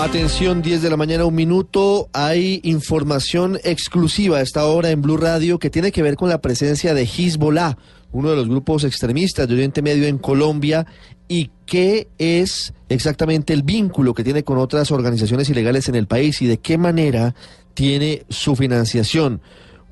Atención, 10 de la mañana, un minuto. Hay información exclusiva a esta hora en Blue Radio que tiene que ver con la presencia de Hezbollah, uno de los grupos extremistas de Oriente Medio en Colombia, y qué es exactamente el vínculo que tiene con otras organizaciones ilegales en el país y de qué manera tiene su financiación.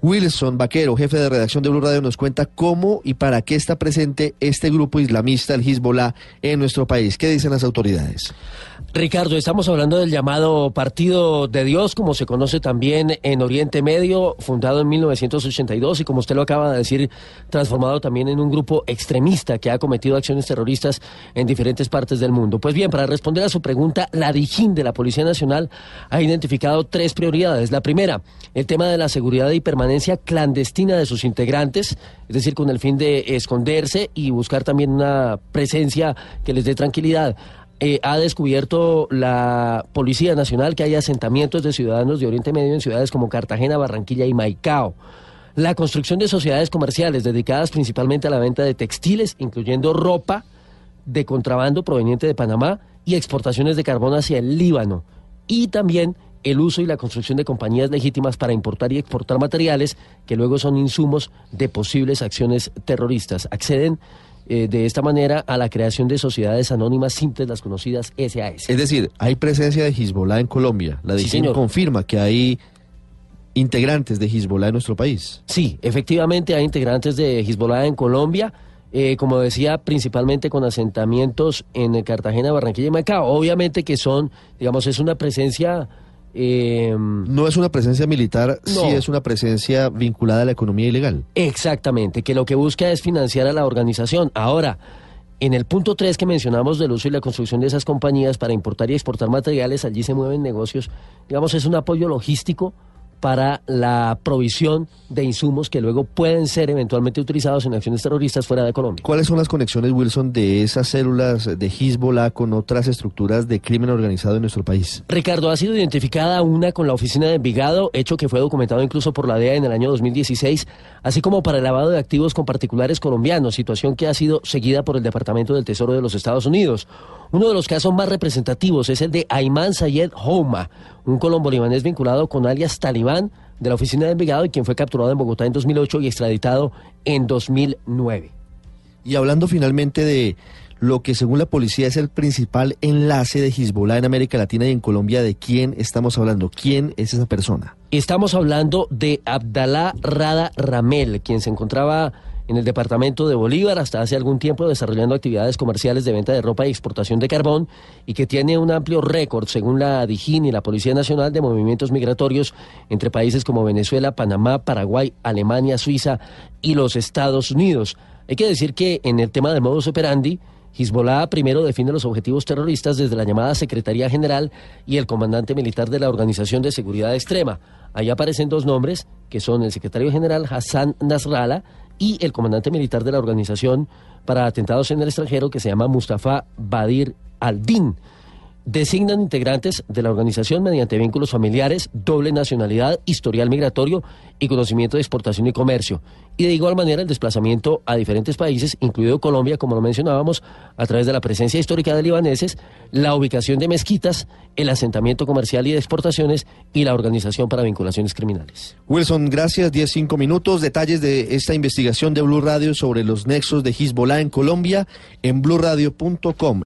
Wilson Vaquero, jefe de redacción de Blue Radio, nos cuenta cómo y para qué está presente este grupo islamista, el Hezbollah, en nuestro país. ¿Qué dicen las autoridades? Ricardo, estamos hablando del llamado Partido de Dios, como se conoce también en Oriente Medio, fundado en 1982 y como usted lo acaba de decir, transformado también en un grupo extremista que ha cometido acciones terroristas en diferentes partes del mundo. Pues bien, para responder a su pregunta, la DIJÍN de la Policía Nacional ha identificado tres prioridades. La primera, el tema de la seguridad y permanencia clandestina de sus integrantes, es decir, con el fin de esconderse y buscar también una presencia que les dé tranquilidad. Eh, ha descubierto la Policía Nacional que hay asentamientos de ciudadanos de Oriente Medio en ciudades como Cartagena, Barranquilla y Maicao. La construcción de sociedades comerciales dedicadas principalmente a la venta de textiles, incluyendo ropa de contrabando proveniente de Panamá y exportaciones de carbón hacia el Líbano. Y también el uso y la construcción de compañías legítimas para importar y exportar materiales que luego son insumos de posibles acciones terroristas. Acceden eh, de esta manera a la creación de sociedades anónimas simples, las conocidas SAS. Es decir, hay presencia de Hezbollah en Colombia. La Sí, DIJÍN señor. confirma que hay integrantes de Hezbollah en nuestro país. Sí, efectivamente hay integrantes de Hezbollah en Colombia, eh, como decía, principalmente con asentamientos en Cartagena, Barranquilla y Macao. Obviamente que son, digamos, es una presencia... eh, No es una presencia militar, No. sí es una presencia vinculada a la economía ilegal. Exactamente, que lo que busca es financiar a la organización. Ahora, en el punto 3 que mencionamos del uso y la construcción de esas compañías para importar y exportar materiales, allí se mueven negocios, digamos, es un apoyo logístico para la provisión de insumos que luego pueden ser eventualmente utilizados en acciones terroristas fuera de Colombia. ¿Cuáles son las conexiones, Wilson, de esas células de Hezbollah con otras estructuras de crimen organizado en nuestro país? Ricardo, ha sido identificada una con la oficina de Envigado, hecho que fue documentado incluso por la DEA en el año 2016, así como para el lavado de activos con particulares colombianos, situación que ha sido seguida por el Departamento del Tesoro de los Estados Unidos. Uno de los casos más representativos es el de Ayman Sayed Houma, un colombo-libanés vinculado con alias Talibán de la oficina de Envigado y quien fue capturado en Bogotá en 2008 y extraditado en 2009. Y hablando finalmente de lo que según la policía es el principal enlace de Hezbollah en América Latina y en Colombia, ¿de quién estamos hablando? ¿Quién es esa persona? Estamos hablando de Abdalá Rada Ramel, quien se encontraba en el departamento de Bolívar hasta hace algún tiempo desarrollando actividades comerciales de venta de ropa y exportación de carbón y que tiene un amplio récord, según la DIJÍN y la Policía Nacional, de movimientos migratorios entre países como Venezuela, Panamá, Paraguay, Alemania, Suiza y los Estados Unidos. Hay que decir que en el tema del modus operandi, Hezbollah primero define los objetivos terroristas desde la llamada Secretaría General y el comandante militar de la Organización de Seguridad Extrema. Ahí aparecen dos nombres, que son el secretario general Hassan Nasrallah y el comandante militar de la Organización para Atentados en el Extranjero, que se llama Mustafa Badir al-Din. Designan integrantes de la organización mediante vínculos familiares, doble nacionalidad, historial migratorio y conocimiento de exportación y comercio. Y de igual manera el desplazamiento a diferentes países, incluido Colombia, como lo mencionábamos, a través de la presencia histórica de libaneses, la ubicación de mezquitas, el asentamiento comercial y de exportaciones y la organización para vinculaciones criminales. Wilson, gracias. 10, minutos. Detalles de esta investigación de Blue Radio sobre los nexos de Hezbollah en Colombia en bluradio.com.